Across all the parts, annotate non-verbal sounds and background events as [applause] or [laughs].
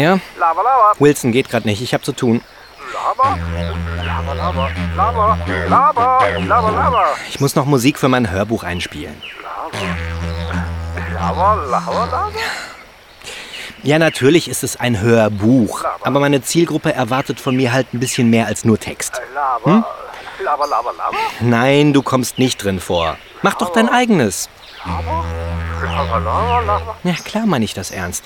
Ja? Lava, Lava. Wilson geht gerade nicht, ich habe zu tun. Lava. Ich muss noch Musik für mein Hörbuch einspielen. Ja, natürlich ist es ein Hörbuch, aber meine Zielgruppe erwartet von mir halt ein bisschen mehr als nur Text. Lava. Nein, du kommst nicht drin vor. Mach doch dein eigenes. Ja, klar meine ich das ernst.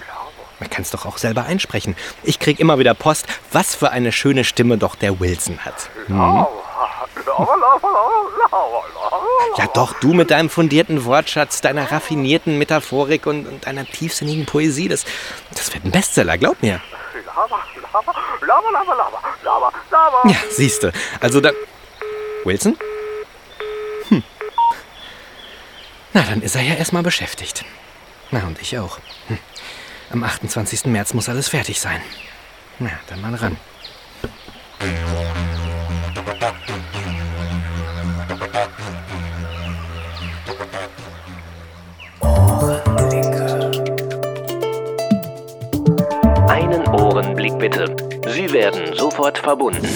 Man kann es doch auch selber einsprechen. Ich krieg immer wieder Post, was für eine schöne Stimme doch der Wilson hat. Lava. Ja doch, du mit deinem fundierten Wortschatz, deiner raffinierten Metaphorik und, und deiner tiefsinnigen Poesie, das, das wird ein Bestseller, glaub mir. Ja, siehste. Also dann... Wilson? Hm. Na, dann ist er ja erstmal beschäftigt. Na, und ich auch. Hm. Am 28. März muss alles fertig sein. Na, dann mal ran. Einen Ohrenblick bitte. Sie werden sofort verbunden.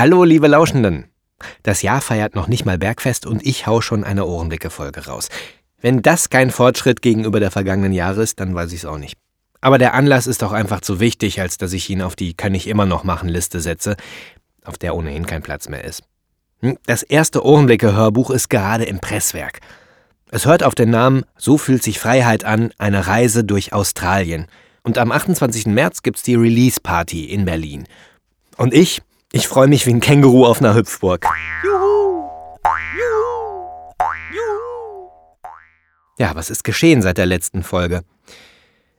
Hallo, liebe Lauschenden. Das Jahr feiert noch nicht mal Bergfest und ich hau schon eine Ohrenblicke-Folge raus. Wenn das kein Fortschritt gegenüber der vergangenen Jahre ist, dann weiß ich es auch nicht. Aber der Anlass ist auch einfach zu wichtig, als dass ich ihn auf die Kann ich immer noch machen Liste setze, auf der ohnehin kein Platz mehr ist. Hm, Das erste Ohrenblicke-Hörbuch ist gerade im Presswerk. Es hört auf den Namen So fühlt sich Freiheit an, eine Reise durch Australien. Und am 28. März gibt's die Release-Party in Berlin. Und ich, ich freue mich wie ein Känguru auf einer Hüpfburg. Ja, was ist geschehen seit der letzten Folge?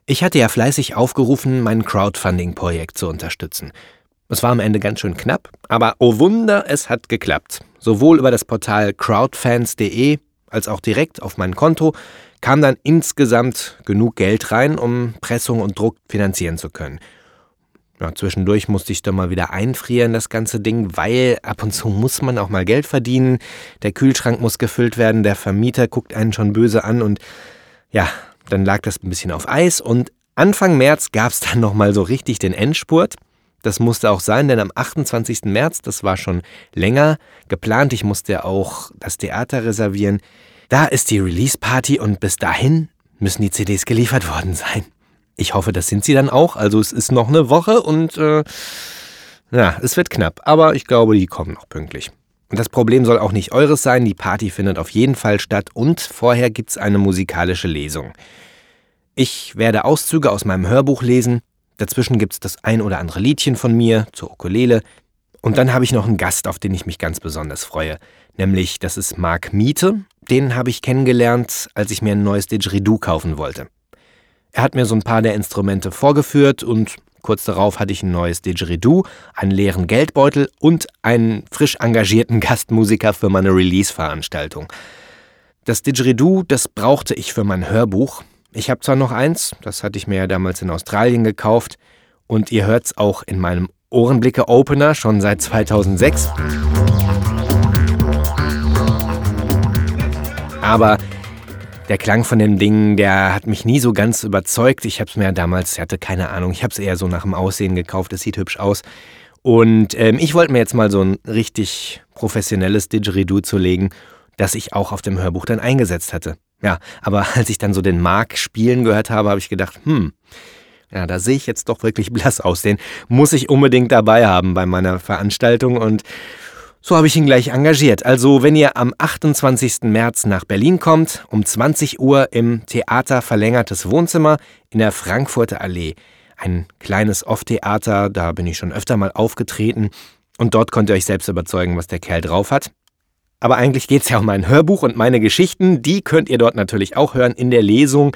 Ich hatte ja fleißig aufgerufen, mein Crowdfunding-Projekt zu unterstützen. Es war am Ende ganz schön knapp, aber oh Wunder, es hat geklappt. Sowohl über das Portal crowdfans.de als auch direkt auf mein Konto kam dann insgesamt genug Geld rein, um Pressung und Druck finanzieren zu können. Ja, zwischendurch musste ich dann mal wieder einfrieren, das ganze Ding, weil ab und zu muss man auch mal Geld verdienen. Der Kühlschrank muss gefüllt werden, der Vermieter guckt einen schon böse an und ja, dann lag das ein bisschen auf Eis und Anfang März gab es dann nochmal so richtig den Endspurt. Das musste auch sein, denn am 28. März, das war schon länger geplant, ich musste auch das Theater reservieren. Da ist die Release-Party und bis dahin müssen die CDs geliefert worden sein. Ich hoffe, das sind sie dann auch. Also es ist noch eine Woche und äh, ja, es wird knapp, aber ich glaube, die kommen noch pünktlich. Und das Problem soll auch nicht eures sein. Die Party findet auf jeden Fall statt und vorher gibt's eine musikalische Lesung. Ich werde Auszüge aus meinem Hörbuch lesen. Dazwischen gibt's das ein oder andere Liedchen von mir zur Ukulele. Und dann habe ich noch einen Gast, auf den ich mich ganz besonders freue. Nämlich, das ist Marc Miete. Den habe ich kennengelernt, als ich mir ein neues Didgeridoo kaufen wollte. Er hat mir so ein paar der Instrumente vorgeführt und kurz darauf hatte ich ein neues Didgeridoo, einen leeren Geldbeutel und einen frisch engagierten [laughs] Gastmusiker für meine Release-Veranstaltung. Das Didgeridoo, das brauchte ich für mein Hörbuch. Ich habe zwar noch eins, das hatte ich mir ja damals in Australien gekauft und ihr hört's auch in meinem Ohrenblicke-Opener schon seit 2006. Aber der Klang von dem Ding, der hat mich nie so ganz überzeugt. Ich habe es mir damals, ich hatte keine Ahnung, ich habe es eher so nach dem Aussehen gekauft. Es sieht hübsch aus. Und ähm, ich wollte mir jetzt mal so ein richtig professionelles Didgeridoo zulegen, das ich auch auf dem Hörbuch dann eingesetzt hatte. Ja, aber [laughs] als ich dann so den Mark spielen gehört habe, habe ich gedacht, hm, ja, da sehe ich jetzt doch wirklich blass aus. Den muss ich unbedingt dabei haben bei meiner Veranstaltung und so habe ich ihn gleich engagiert. Also, wenn ihr am 28. März nach Berlin kommt, um 20 Uhr im Theater Verlängertes Wohnzimmer in der Frankfurter Allee. Ein kleines Off-Theater, da bin ich schon öfter mal aufgetreten und dort könnt ihr euch selbst überzeugen, was der Kerl drauf hat. Aber eigentlich geht es ja um mein Hörbuch und meine Geschichten. Die könnt ihr dort natürlich auch hören in der Lesung.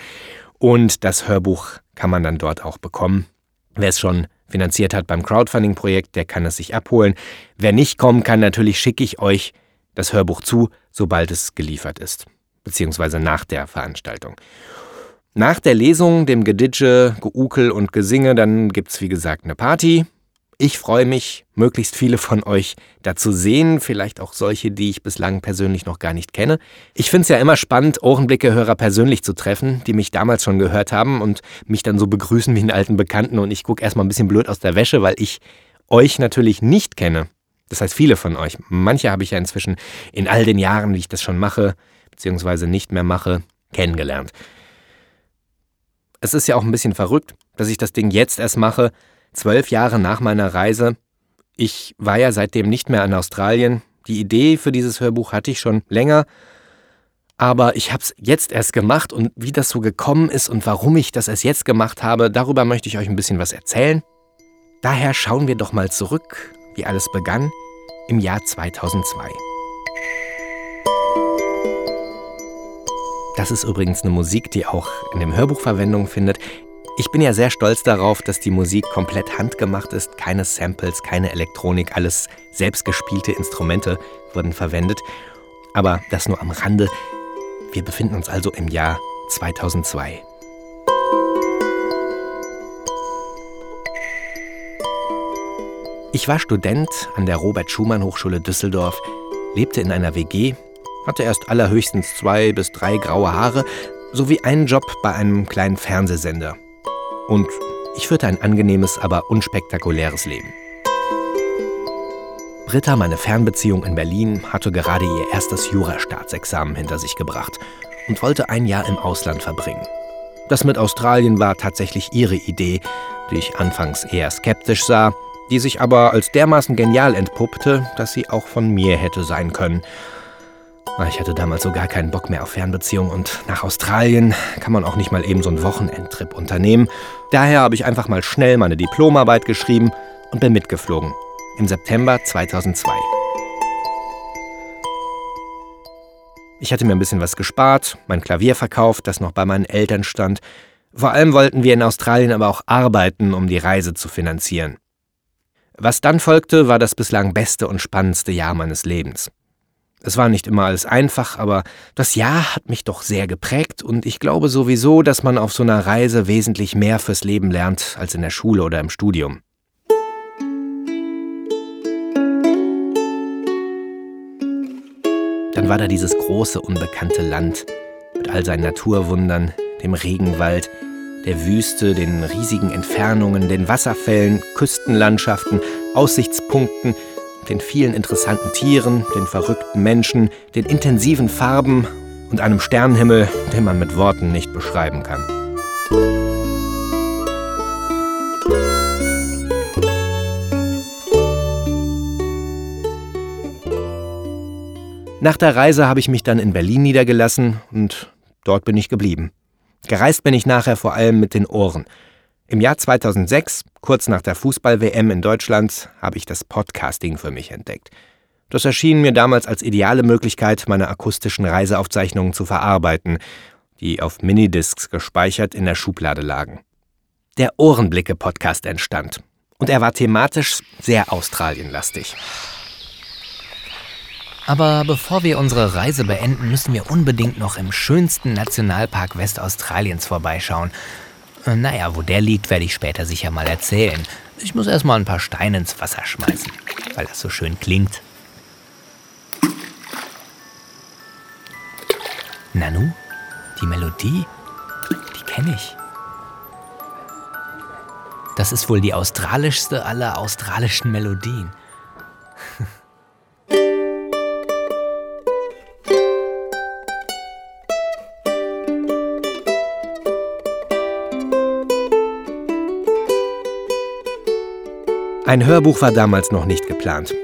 Und das Hörbuch kann man dann dort auch bekommen. Wer es schon finanziert hat beim Crowdfunding-Projekt, der kann es sich abholen. Wer nicht kommen kann, natürlich schicke ich euch das Hörbuch zu, sobald es geliefert ist, beziehungsweise nach der Veranstaltung. Nach der Lesung, dem Geditsche, Geukel und Gesinge, dann gibt's wie gesagt eine Party. Ich freue mich, möglichst viele von euch da zu sehen, vielleicht auch solche, die ich bislang persönlich noch gar nicht kenne. Ich finde es ja immer spannend, Ohrenblicke-Hörer persönlich zu treffen, die mich damals schon gehört haben und mich dann so begrüßen wie einen alten Bekannten und ich gucke erstmal ein bisschen blöd aus der Wäsche, weil ich euch natürlich nicht kenne. Das heißt, viele von euch. Manche habe ich ja inzwischen in all den Jahren, wie ich das schon mache, beziehungsweise nicht mehr mache, kennengelernt. Es ist ja auch ein bisschen verrückt, dass ich das Ding jetzt erst mache, zwölf Jahre nach meiner Reise. Ich war ja seitdem nicht mehr in Australien. Die Idee für dieses Hörbuch hatte ich schon länger, aber ich habe es jetzt erst gemacht und wie das so gekommen ist und warum ich das erst jetzt gemacht habe, darüber möchte ich euch ein bisschen was erzählen. Daher schauen wir doch mal zurück, wie alles begann im Jahr 2002. Das ist übrigens eine Musik, die auch in dem Hörbuch Verwendung findet. Ich bin ja sehr stolz darauf, dass die Musik komplett handgemacht ist. Keine Samples, keine Elektronik, alles selbstgespielte Instrumente wurden verwendet. Aber das nur am Rande. Wir befinden uns also im Jahr 2002. Ich war Student an der Robert Schumann Hochschule Düsseldorf, lebte in einer WG, hatte erst allerhöchstens zwei bis drei graue Haare sowie einen Job bei einem kleinen Fernsehsender. Und ich führte ein angenehmes, aber unspektakuläres Leben. Britta, meine Fernbeziehung in Berlin, hatte gerade ihr erstes Jurastaatsexamen hinter sich gebracht und wollte ein Jahr im Ausland verbringen. Das mit Australien war tatsächlich ihre Idee, die ich anfangs eher skeptisch sah, die sich aber als dermaßen genial entpuppte, dass sie auch von mir hätte sein können. Ich hatte damals so gar keinen Bock mehr auf Fernbeziehungen und nach Australien kann man auch nicht mal eben so einen Wochenendtrip unternehmen. Daher habe ich einfach mal schnell meine Diplomarbeit geschrieben und bin mitgeflogen. Im September 2002. Ich hatte mir ein bisschen was gespart, mein Klavier verkauft, das noch bei meinen Eltern stand. Vor allem wollten wir in Australien aber auch arbeiten, um die Reise zu finanzieren. Was dann folgte, war das bislang beste und spannendste Jahr meines Lebens. Es war nicht immer alles einfach, aber das Jahr hat mich doch sehr geprägt und ich glaube sowieso, dass man auf so einer Reise wesentlich mehr fürs Leben lernt als in der Schule oder im Studium. Dann war da dieses große, unbekannte Land mit all seinen Naturwundern, dem Regenwald, der Wüste, den riesigen Entfernungen, den Wasserfällen, Küstenlandschaften, Aussichtspunkten den vielen interessanten Tieren, den verrückten Menschen, den intensiven Farben und einem Sternenhimmel, den man mit Worten nicht beschreiben kann. Nach der Reise habe ich mich dann in Berlin niedergelassen und dort bin ich geblieben. Gereist bin ich nachher vor allem mit den Ohren. Im Jahr 2006, kurz nach der Fußball-WM in Deutschland, habe ich das Podcasting für mich entdeckt. Das erschien mir damals als ideale Möglichkeit, meine akustischen Reiseaufzeichnungen zu verarbeiten, die auf Minidiscs gespeichert in der Schublade lagen. Der Ohrenblicke-Podcast entstand. Und er war thematisch sehr australienlastig. Aber bevor wir unsere Reise beenden, müssen wir unbedingt noch im schönsten Nationalpark Westaustraliens vorbeischauen naja, wo der liegt, werde ich später sicher mal erzählen. Ich muss erstmal ein paar Steine ins Wasser schmeißen, weil das so schön klingt. Nanu, die Melodie, die kenne ich. Das ist wohl die australischste aller australischen Melodien. Ein Hörbuch war damals noch nicht geplant.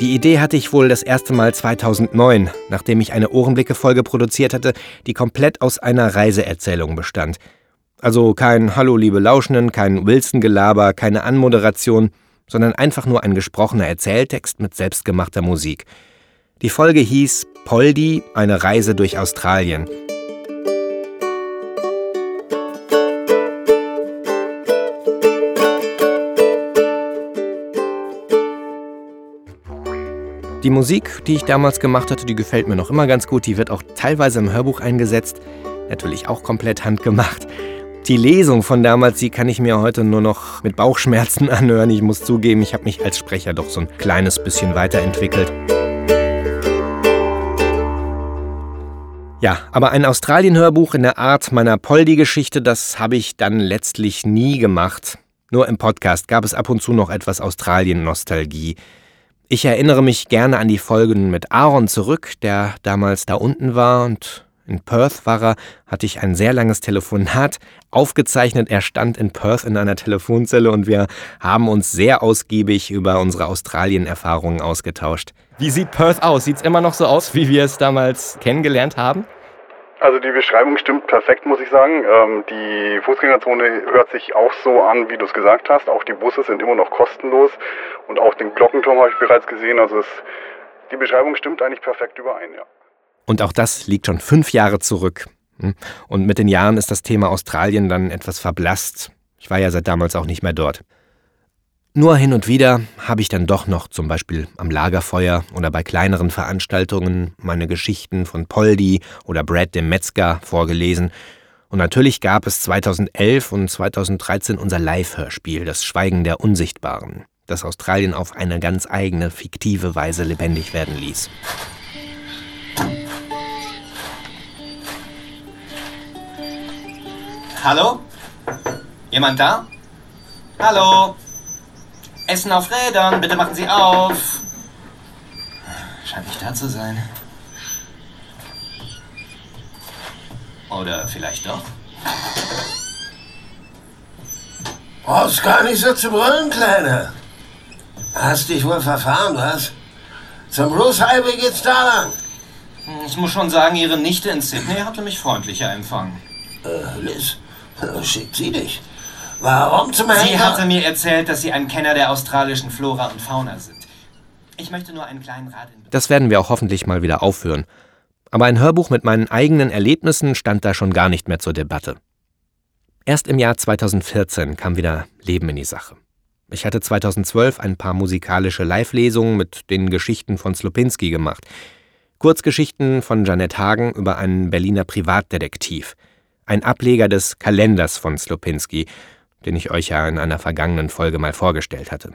Die Idee hatte ich wohl das erste Mal 2009, nachdem ich eine Ohrenblicke-Folge produziert hatte, die komplett aus einer Reiseerzählung bestand. Also kein Hallo liebe Lauschenden, kein Wilson-Gelaber, keine Anmoderation, sondern einfach nur ein gesprochener Erzähltext mit selbstgemachter Musik. Die Folge hieß Poldi, eine Reise durch Australien Die Musik, die ich damals gemacht hatte, die gefällt mir noch immer ganz gut. Die wird auch teilweise im Hörbuch eingesetzt. Natürlich auch komplett handgemacht. Die Lesung von damals, die kann ich mir heute nur noch mit Bauchschmerzen [laughs] anhören. Ich muss zugeben, ich habe mich als Sprecher doch so ein kleines bisschen weiterentwickelt. Ja, aber ein Australien-Hörbuch in der Art meiner Poldi-Geschichte, das habe ich dann letztlich nie gemacht. Nur im Podcast gab es ab und zu noch etwas Australien-Nostalgie. Ich erinnere mich gerne an die Folgen mit Aaron zurück, der damals da unten war und in Perth war er, hatte ich ein sehr langes Telefonat aufgezeichnet. Er stand in Perth in einer Telefonzelle und wir haben uns sehr ausgiebig über unsere Australien-Erfahrungen ausgetauscht. Wie sieht Perth aus? Sieht es immer noch so aus, wie wir es damals kennengelernt haben? Also die Beschreibung stimmt perfekt, muss ich sagen. Ähm, die Fußgängerzone hört sich auch so an, wie du es gesagt hast. Auch die Busse sind immer noch kostenlos und auch den Glockenturm habe ich bereits gesehen. Also es, die Beschreibung stimmt eigentlich perfekt überein, ja. Und auch das liegt schon fünf Jahre zurück. Hm? Und mit den Jahren ist das Thema Australien dann etwas verblasst. Ich war ja seit damals auch nicht mehr dort. Nur hin und wieder habe ich dann doch noch zum Beispiel am Lagerfeuer oder bei kleineren Veranstaltungen meine Geschichten von Poldi oder Brad dem Metzger vorgelesen. Und natürlich gab es 2011 und 2013 unser Live-Hörspiel, das Schweigen der Unsichtbaren, das Australien auf eine ganz eigene, fiktive Weise lebendig werden ließ. Hallo? Jemand da? Hallo? Essen auf Rädern, bitte machen Sie auf. Scheint nicht da zu sein. Oder vielleicht doch? Brauchst gar nicht so zu brüllen, Kleiner. Hast dich wohl verfahren, was? Zum Bruce Highway geht's da lang. Ich muss schon sagen, Ihre Nichte in Sydney hatte mich freundlicher empfangen. Äh, Liz, schickt sie dich. Warum zum Sie Henker? hatte mir erzählt, dass Sie ein Kenner der australischen Flora und Fauna sind. Ich möchte nur einen kleinen Rat in Das werden wir auch hoffentlich mal wieder aufführen. Aber ein Hörbuch mit meinen eigenen Erlebnissen stand da schon gar nicht mehr zur Debatte. Erst im Jahr 2014 kam wieder Leben in die Sache. Ich hatte 2012 ein paar musikalische Live-Lesungen mit den Geschichten von Slopinski gemacht. Kurzgeschichten von Janet Hagen über einen Berliner Privatdetektiv. Ein Ableger des Kalenders von Slopinski, den ich euch ja in einer vergangenen Folge mal vorgestellt hatte.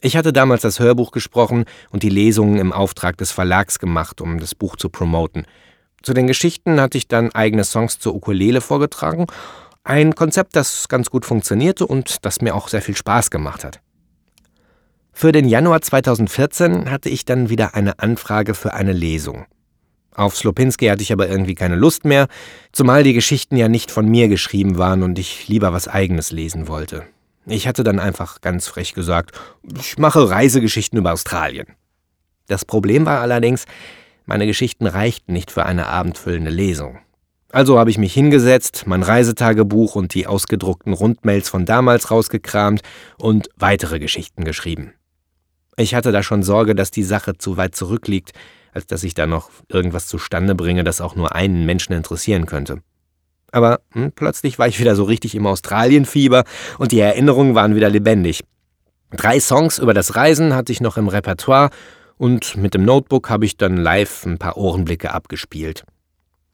Ich hatte damals das Hörbuch gesprochen und die Lesungen im Auftrag des Verlags gemacht, um das Buch zu promoten. Zu den Geschichten hatte ich dann eigene Songs zur Ukulele vorgetragen, ein Konzept, das ganz gut funktionierte und das mir auch sehr viel Spaß gemacht hat. Für den Januar 2014 hatte ich dann wieder eine Anfrage für eine Lesung. Auf Slopinski hatte ich aber irgendwie keine Lust mehr, zumal die Geschichten ja nicht von mir geschrieben waren und ich lieber was eigenes lesen wollte. Ich hatte dann einfach ganz frech gesagt, ich mache Reisegeschichten über Australien. Das Problem war allerdings, meine Geschichten reichten nicht für eine abendfüllende Lesung. Also habe ich mich hingesetzt, mein Reisetagebuch und die ausgedruckten Rundmails von damals rausgekramt und weitere Geschichten geschrieben. Ich hatte da schon Sorge, dass die Sache zu weit zurückliegt, als dass ich da noch irgendwas zustande bringe, das auch nur einen Menschen interessieren könnte. Aber hm, plötzlich war ich wieder so richtig im Australienfieber und die Erinnerungen waren wieder lebendig. Drei Songs über das Reisen hatte ich noch im Repertoire und mit dem Notebook habe ich dann live ein paar Ohrenblicke abgespielt.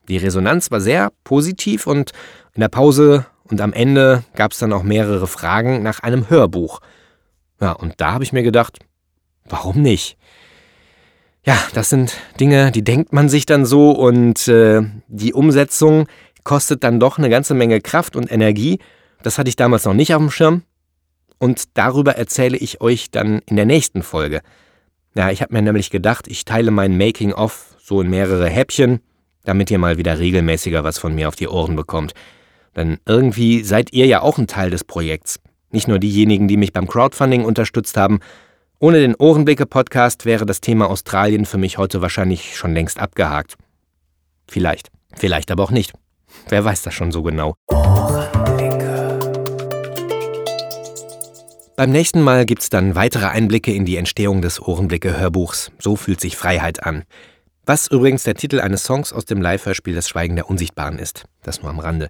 Die Resonanz war sehr positiv und in der Pause und am Ende gab es dann auch mehrere Fragen nach einem Hörbuch. Ja, und da habe ich mir gedacht, warum nicht? Ja, das sind Dinge, die denkt man sich dann so und äh, die Umsetzung kostet dann doch eine ganze Menge Kraft und Energie. Das hatte ich damals noch nicht auf dem Schirm. Und darüber erzähle ich euch dann in der nächsten Folge. Ja, ich habe mir nämlich gedacht, ich teile mein Making-of so in mehrere Häppchen, damit ihr mal wieder regelmäßiger was von mir auf die Ohren bekommt. Denn irgendwie seid ihr ja auch ein Teil des Projekts. Nicht nur diejenigen, die mich beim Crowdfunding unterstützt haben. Ohne den Ohrenblicke-Podcast wäre das Thema Australien für mich heute wahrscheinlich schon längst abgehakt. Vielleicht. Vielleicht aber auch nicht. Wer weiß das schon so genau. Beim nächsten Mal gibt's dann weitere Einblicke in die Entstehung des Ohrenblicke-Hörbuchs. So fühlt sich Freiheit an. Was übrigens der Titel eines Songs aus dem Live-Hörspiel Das Schweigen der Unsichtbaren ist. Das nur am Rande.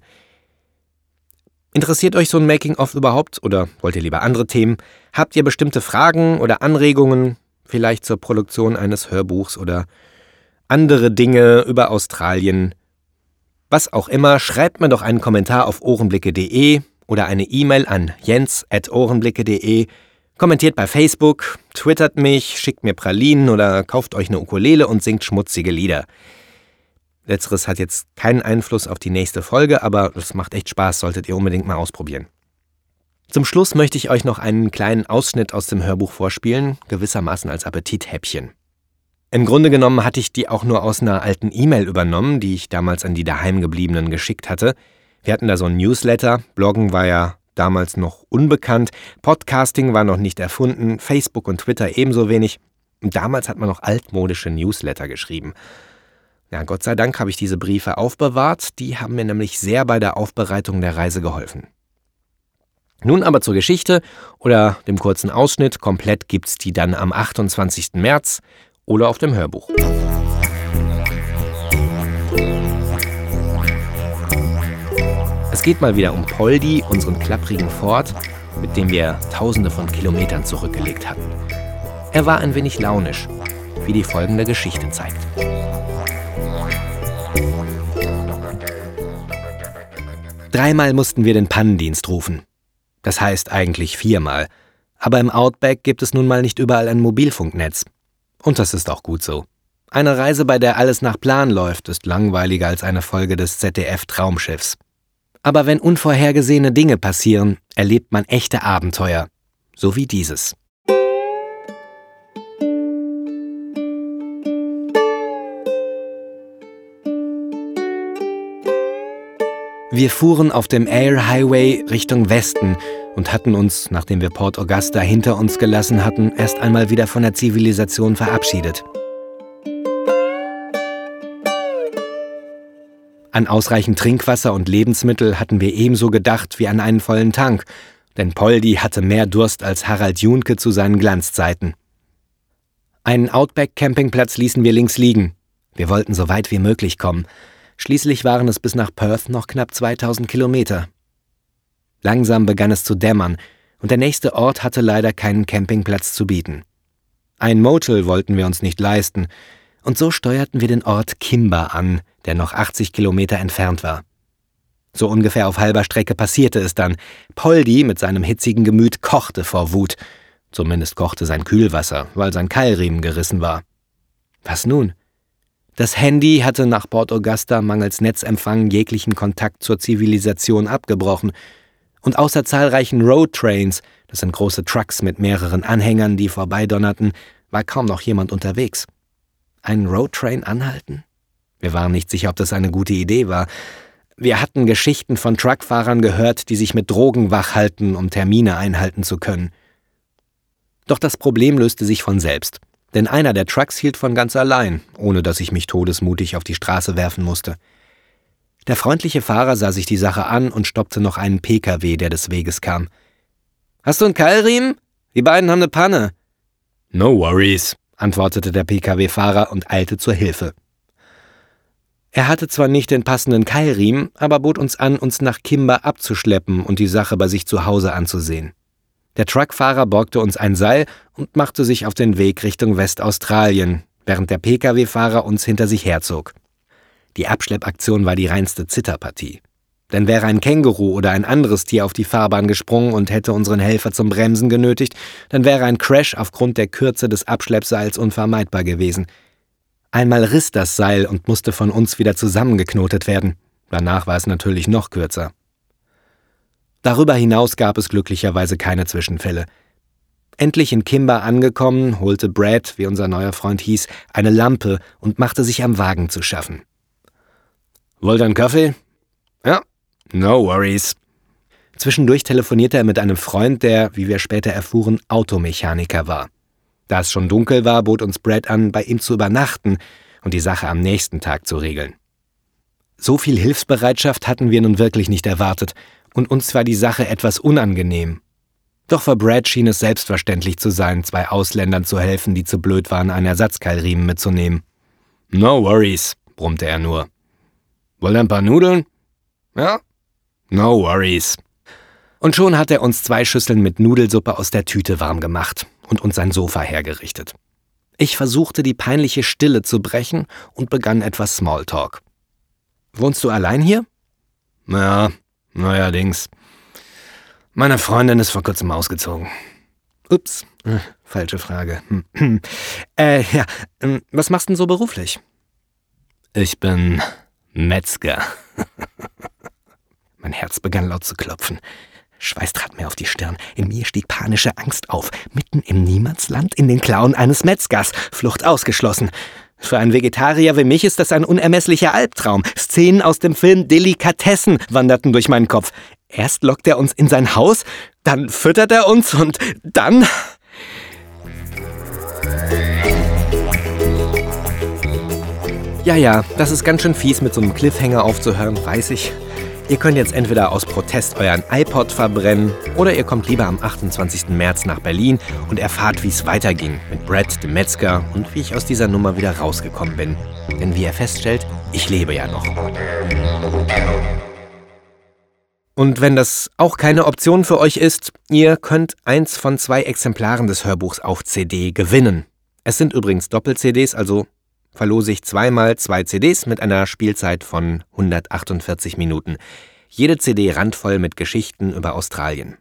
Interessiert euch so ein Making-of überhaupt oder wollt ihr lieber andere Themen? Habt ihr bestimmte Fragen oder Anregungen? vielleicht zur Produktion eines Hörbuchs oder andere Dinge über Australien. Was auch immer, schreibt mir doch einen Kommentar auf ohrenblicke.de oder eine E-Mail an jens.ohrenblicke.de, kommentiert bei Facebook, twittert mich, schickt mir Pralinen oder kauft euch eine Ukulele und singt schmutzige Lieder. Letzteres hat jetzt keinen Einfluss auf die nächste Folge, aber es macht echt Spaß, solltet ihr unbedingt mal ausprobieren. Zum Schluss möchte ich euch noch einen kleinen Ausschnitt aus dem Hörbuch vorspielen, gewissermaßen als Appetithäppchen. Im Grunde genommen hatte ich die auch nur aus einer alten E-Mail übernommen, die ich damals an die Daheimgebliebenen geschickt hatte. Wir hatten da so ein Newsletter, Bloggen war ja damals noch unbekannt, Podcasting war noch nicht erfunden, Facebook und Twitter ebenso wenig. Und damals hat man noch altmodische Newsletter geschrieben. Ja, Gott sei Dank habe ich diese Briefe aufbewahrt, die haben mir nämlich sehr bei der Aufbereitung der Reise geholfen. Nun aber zur Geschichte oder dem kurzen Ausschnitt. Komplett gibt's die dann am 28. März oder auf dem Hörbuch. Es geht mal wieder um Poldi, unseren klapprigen Ford, mit dem wir tausende von Kilometern zurückgelegt hatten. Er war ein wenig launisch, wie die folgende Geschichte zeigt. Dreimal mussten wir den Pannendienst rufen. Das heißt eigentlich viermal. Aber im Outback gibt es nun mal nicht überall ein Mobilfunknetz. Und das ist auch gut so. Eine Reise, bei der alles nach Plan läuft, ist langweiliger als eine Folge des ZDF-Traumschiffs. Aber wenn unvorhergesehene Dinge passieren, erlebt man echte Abenteuer. So wie dieses. Wir fuhren auf dem Air Highway Richtung Westen und hatten uns, nachdem wir Port Augusta hinter uns gelassen hatten, erst einmal wieder von der Zivilisation verabschiedet. An ausreichend Trinkwasser und Lebensmittel hatten wir ebenso gedacht wie an einen vollen Tank, denn Poldi hatte mehr Durst als Harald Junke zu seinen Glanzzeiten. Einen Outback-Campingplatz ließen wir links liegen. Wir wollten so weit wie möglich kommen, Schließlich waren es bis nach Perth noch knapp 2000 Kilometer. Langsam begann es zu dämmern, und der nächste Ort hatte leider keinen Campingplatz zu bieten. Ein Motel wollten wir uns nicht leisten, und so steuerten wir den Ort Kimba an, der noch 80 Kilometer entfernt war. So ungefähr auf halber Strecke passierte es dann. Poldi mit seinem hitzigen Gemüt kochte vor Wut. Zumindest kochte sein Kühlwasser, weil sein Keilriemen gerissen war. Was nun? Das Handy hatte nach Port Augusta mangels Netzempfang jeglichen Kontakt zur Zivilisation abgebrochen. Und außer zahlreichen Roadtrains, das sind große Trucks mit mehreren Anhängern, die vorbeidonnerten, war kaum noch jemand unterwegs. Einen Roadtrain anhalten? Wir waren nicht sicher, ob das eine gute Idee war. Wir hatten Geschichten von Truckfahrern gehört, die sich mit Drogen wach halten, um Termine einhalten zu können. Doch das Problem löste sich von selbst denn einer der Trucks hielt von ganz allein, ohne dass ich mich todesmutig auf die Straße werfen musste. Der freundliche Fahrer sah sich die Sache an und stoppte noch einen PKW, der des Weges kam. Hast du einen Keilriemen? Die beiden haben eine Panne. No worries, antwortete der PKW-Fahrer und eilte zur Hilfe. Er hatte zwar nicht den passenden Keilriemen, aber bot uns an, uns nach Kimber abzuschleppen und die Sache bei sich zu Hause anzusehen. Der Truckfahrer borgte uns ein Seil und machte sich auf den Weg Richtung Westaustralien, während der Pkw-Fahrer uns hinter sich herzog. Die Abschleppaktion war die reinste Zitterpartie. Denn wäre ein Känguru oder ein anderes Tier auf die Fahrbahn gesprungen und hätte unseren Helfer zum Bremsen genötigt, dann wäre ein Crash aufgrund der Kürze des Abschleppseils unvermeidbar gewesen. Einmal riss das Seil und musste von uns wieder zusammengeknotet werden. Danach war es natürlich noch kürzer. Darüber hinaus gab es glücklicherweise keine Zwischenfälle. Endlich in Kimber angekommen, holte Brad, wie unser neuer Freund hieß, eine Lampe und machte sich am Wagen zu schaffen. Wollt ihr einen Kaffee? Ja, no worries. Zwischendurch telefonierte er mit einem Freund, der, wie wir später erfuhren, Automechaniker war. Da es schon dunkel war, bot uns Brad an, bei ihm zu übernachten und die Sache am nächsten Tag zu regeln. So viel Hilfsbereitschaft hatten wir nun wirklich nicht erwartet und uns war die Sache etwas unangenehm. Doch für Brad schien es selbstverständlich zu sein, zwei Ausländern zu helfen, die zu blöd waren, einen Ersatzkeilriemen mitzunehmen. No worries, brummte er nur. Wollt ihr ein paar Nudeln? Ja? No worries. Und schon hat er uns zwei Schüsseln mit Nudelsuppe aus der Tüte warm gemacht und uns ein Sofa hergerichtet. Ich versuchte die peinliche Stille zu brechen und begann etwas Smalltalk. Wohnst du allein hier? Ja, neuerdings. Meine Freundin ist vor kurzem ausgezogen. Ups, äh, falsche Frage. [clears throat] Äh, ja, ähm, was machst du denn so beruflich? Ich bin Metzger. [laughs] mein Herz begann laut zu klopfen. Schweiß trat mir auf die Stirn. In mir stieg panische Angst auf. Mitten im Niemandsland in den Klauen eines Metzgers. Flucht ausgeschlossen. Für einen Vegetarier wie mich ist das ein unermesslicher Albtraum. Szenen aus dem Film Delikatessen wanderten durch meinen Kopf. Erst lockt er uns in sein Haus, dann füttert er uns und dann... Ja, ja, das ist ganz schön fies, mit so einem Cliffhanger aufzuhören, weiß ich. Ihr könnt jetzt entweder aus Protest euren iPod verbrennen oder ihr kommt lieber am 28. März nach Berlin und erfahrt, wie es weiterging mit Brad, dem Metzger und wie ich aus dieser Nummer wieder rausgekommen bin. Denn wie ihr feststellt, ich lebe ja noch. Und wenn das auch keine Option für euch ist, ihr könnt eins von zwei Exemplaren des Hörbuchs auf CD gewinnen. Es sind übrigens Doppel-CDs, also verlose ich zweimal zwei CDs mit einer Spielzeit von 148 Minuten. Jede CD randvoll mit Geschichten über Australien.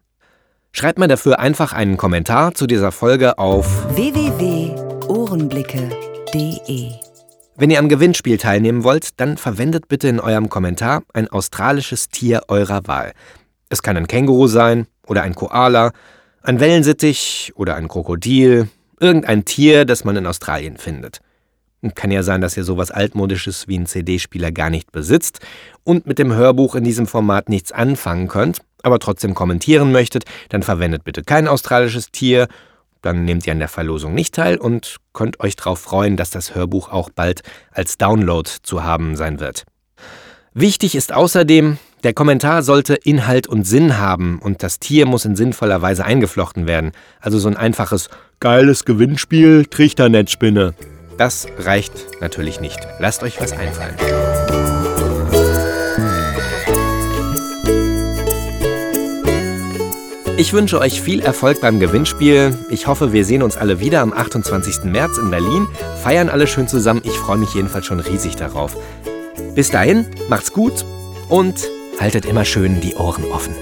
Schreibt mir dafür einfach einen Kommentar zu dieser Folge auf www.ohrenblicke.de. Wenn ihr am Gewinnspiel teilnehmen wollt, dann verwendet bitte in eurem Kommentar ein australisches Tier eurer Wahl. Es kann ein Känguru sein oder ein Koala, ein Wellensittich oder ein Krokodil, irgendein Tier, das man in Australien findet. Kann ja sein, dass ihr sowas altmodisches wie ein CD-Spieler gar nicht besitzt und mit dem Hörbuch in diesem Format nichts anfangen könnt, aber trotzdem kommentieren möchtet, dann verwendet bitte kein australisches Tier, dann nehmt ihr an der Verlosung nicht teil und könnt euch darauf freuen, dass das Hörbuch auch bald als Download zu haben sein wird. Wichtig ist außerdem, der Kommentar sollte Inhalt und Sinn haben und das Tier muss in sinnvoller Weise eingeflochten werden. Also so ein einfaches geiles Gewinnspiel, Trichternetzspinne. Das reicht natürlich nicht. Lasst euch was einfallen. Ich wünsche euch viel Erfolg beim Gewinnspiel. Ich hoffe, wir sehen uns alle wieder am 28. März in Berlin. Feiern alle schön zusammen. Ich freue mich jedenfalls schon riesig darauf. Bis dahin, macht's gut und haltet immer schön die Ohren offen.